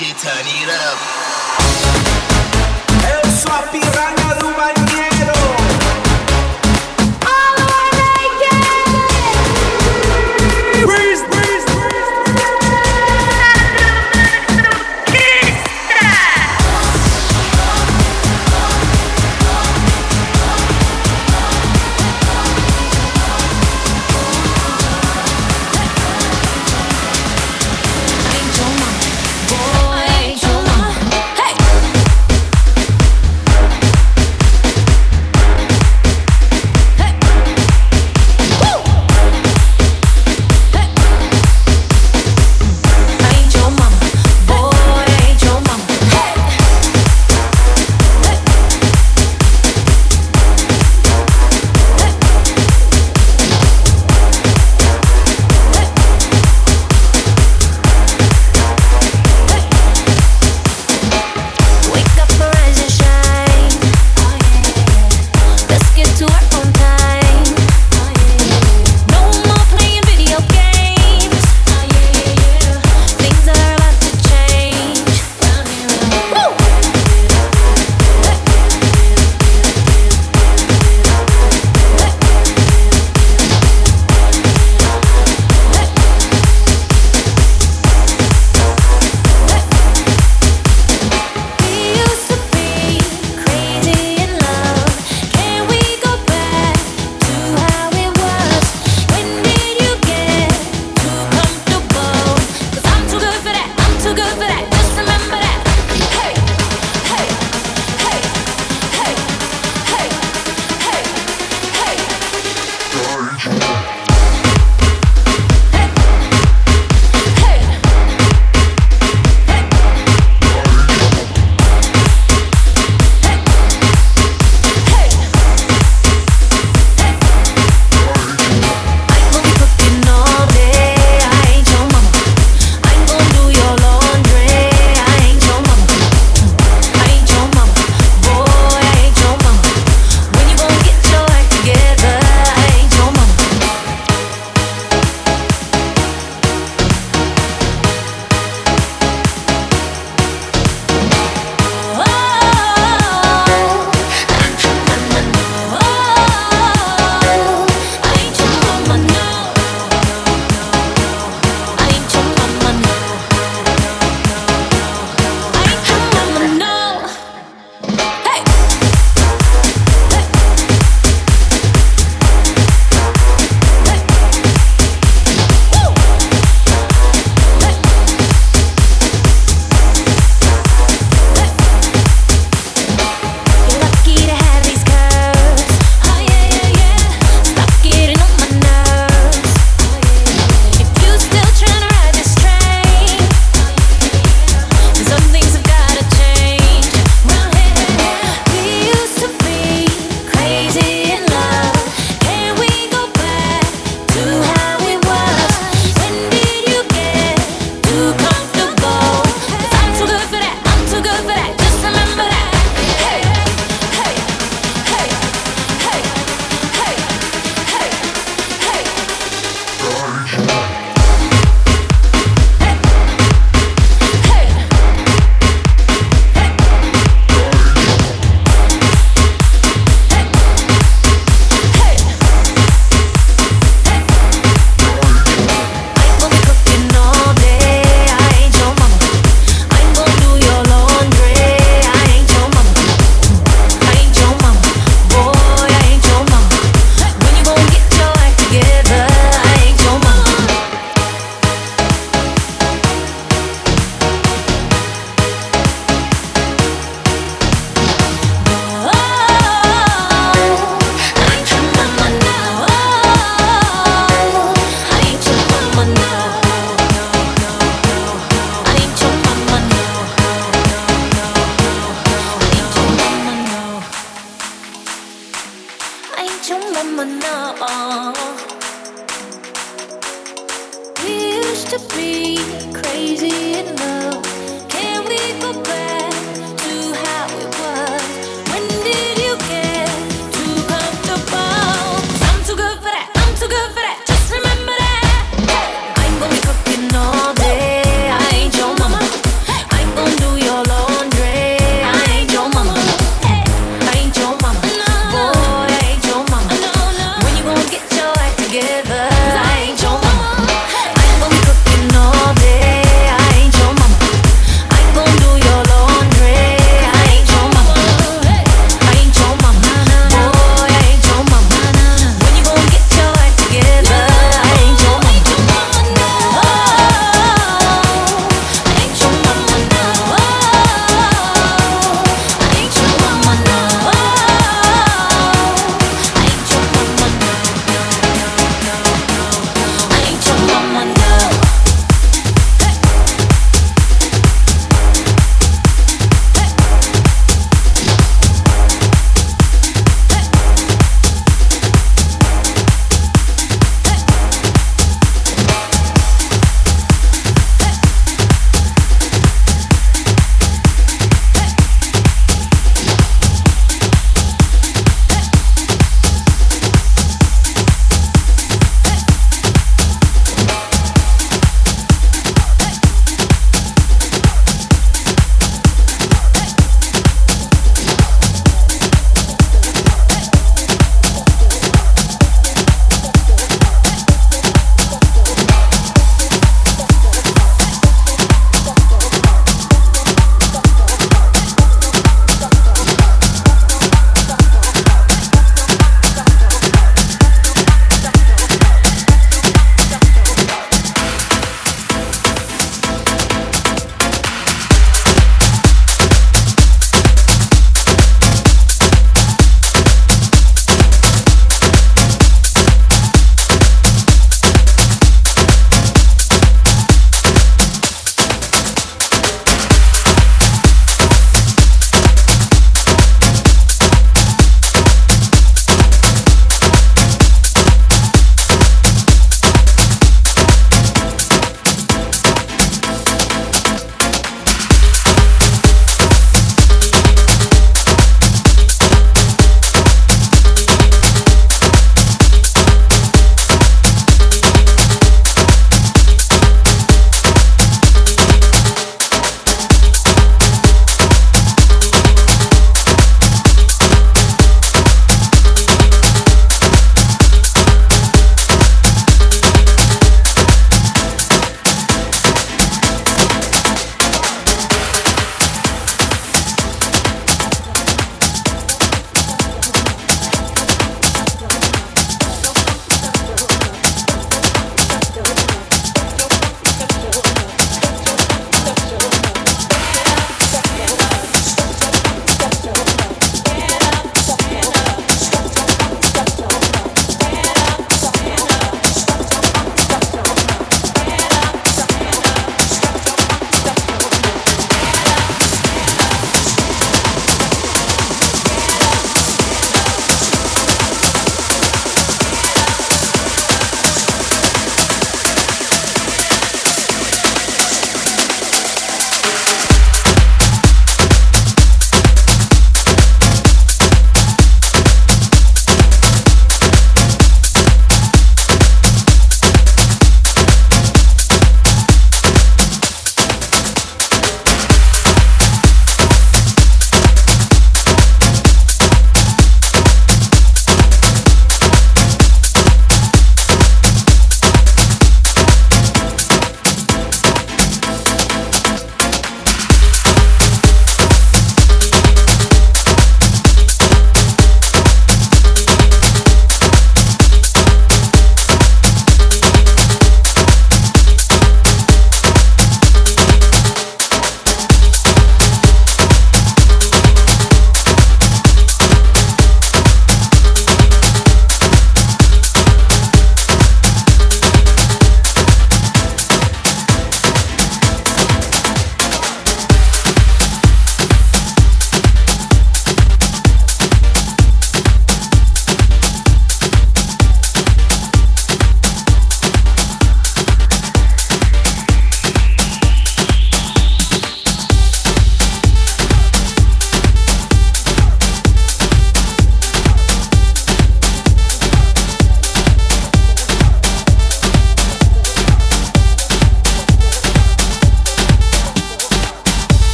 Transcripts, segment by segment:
Turn it up.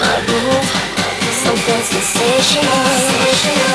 My roof, something sensational.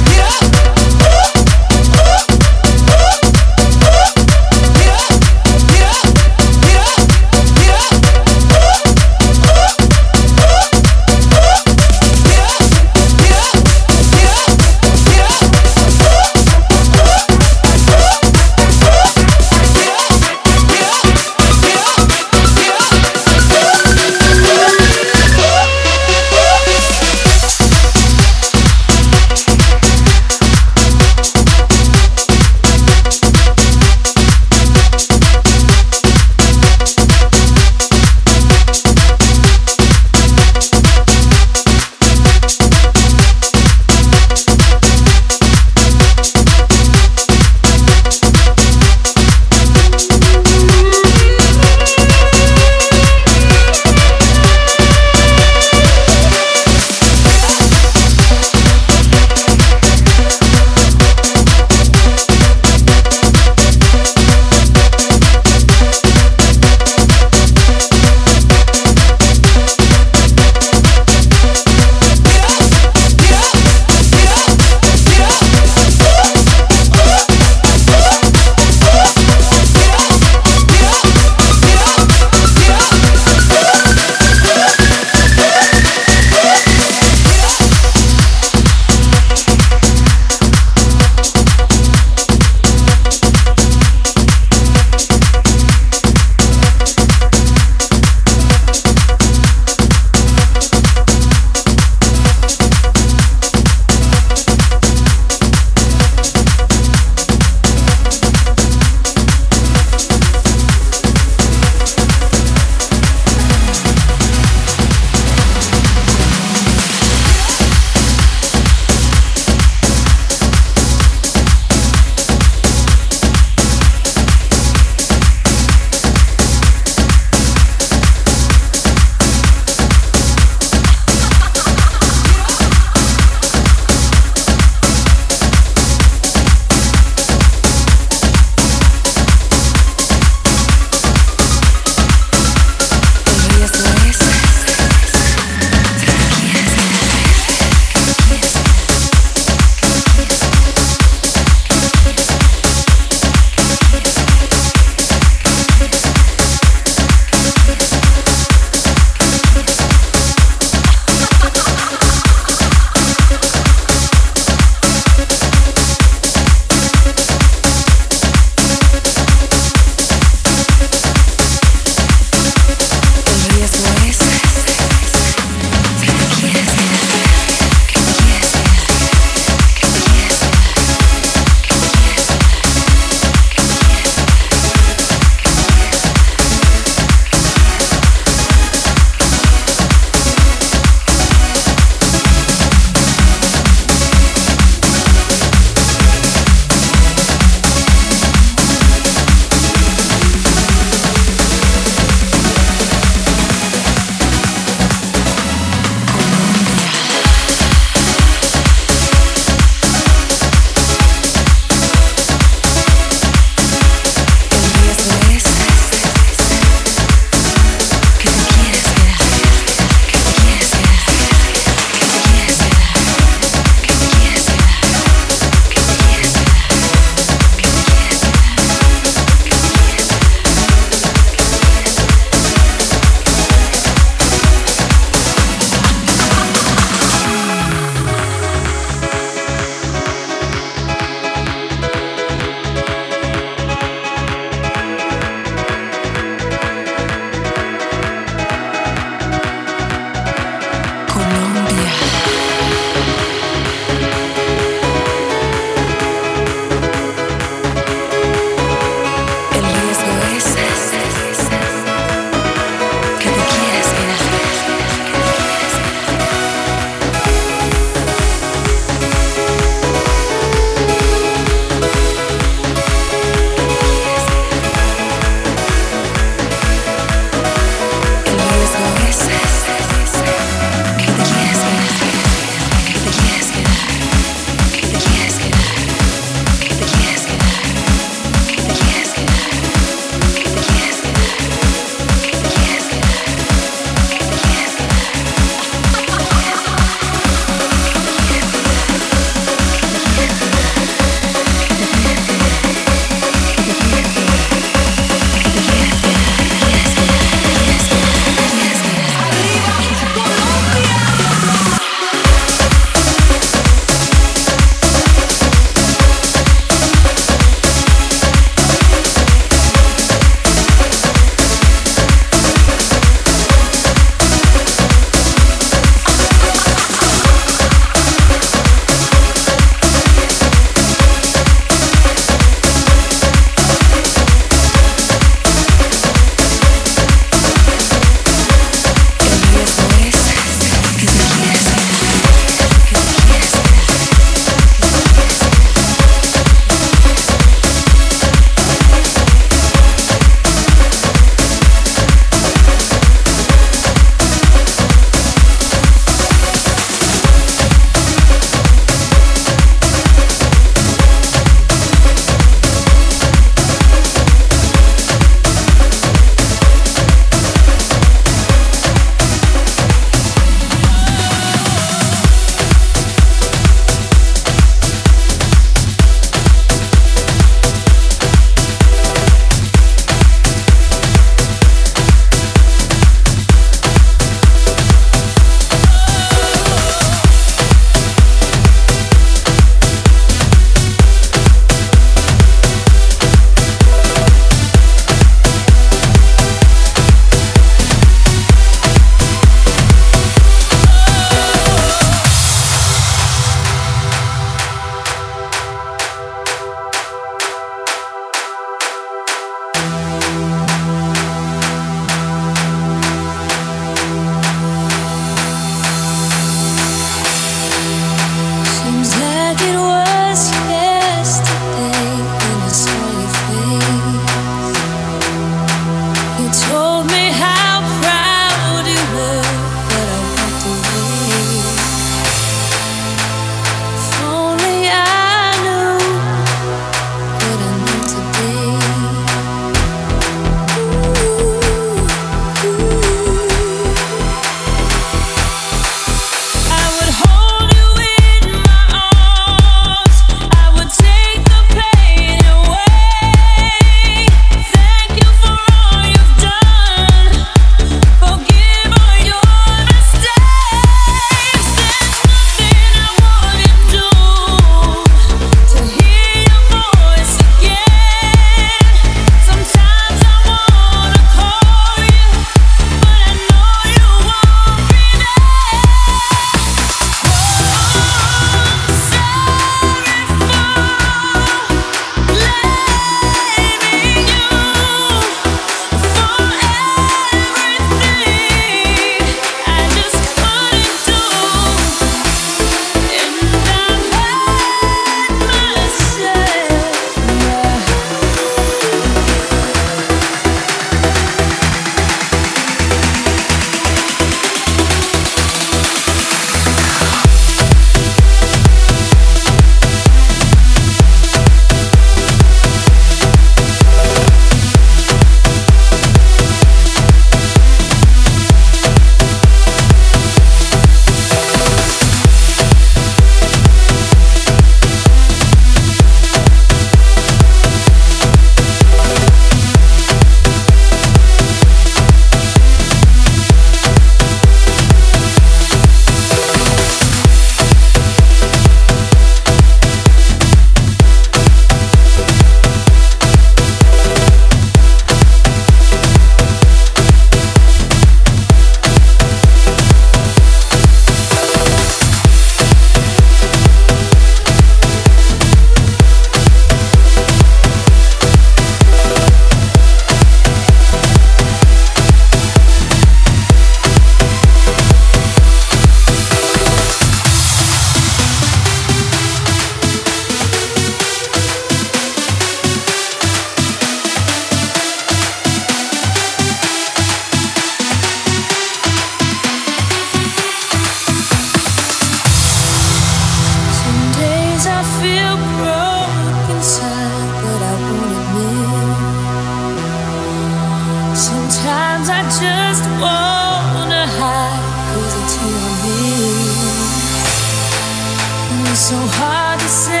so hard to say.